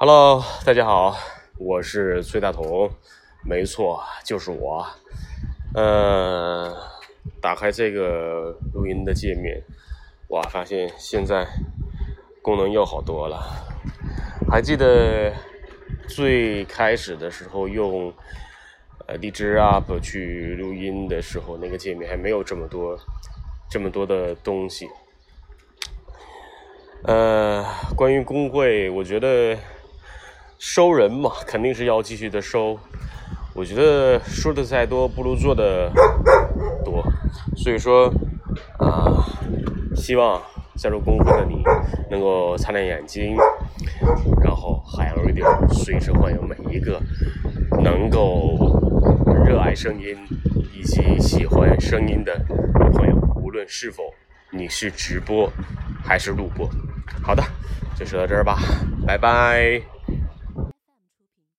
Hello，大家好，我是崔大同，没错，就是我。呃，打开这个录音的界面，哇，发现现在功能又好多了。还记得最开始的时候用呃荔枝 UP 去录音的时候，那个界面还没有这么多这么多的东西。呃，关于工会，我觉得。收人嘛，肯定是要继续的收。我觉得说的再多，不如做的多。所以说，啊，希望加入公会的你能够擦亮眼睛，然后海洋乐队随时欢迎每一个能够热爱声音以及喜欢声音的朋友，无论是否你是直播还是录播。好的，就说到这儿吧，拜拜。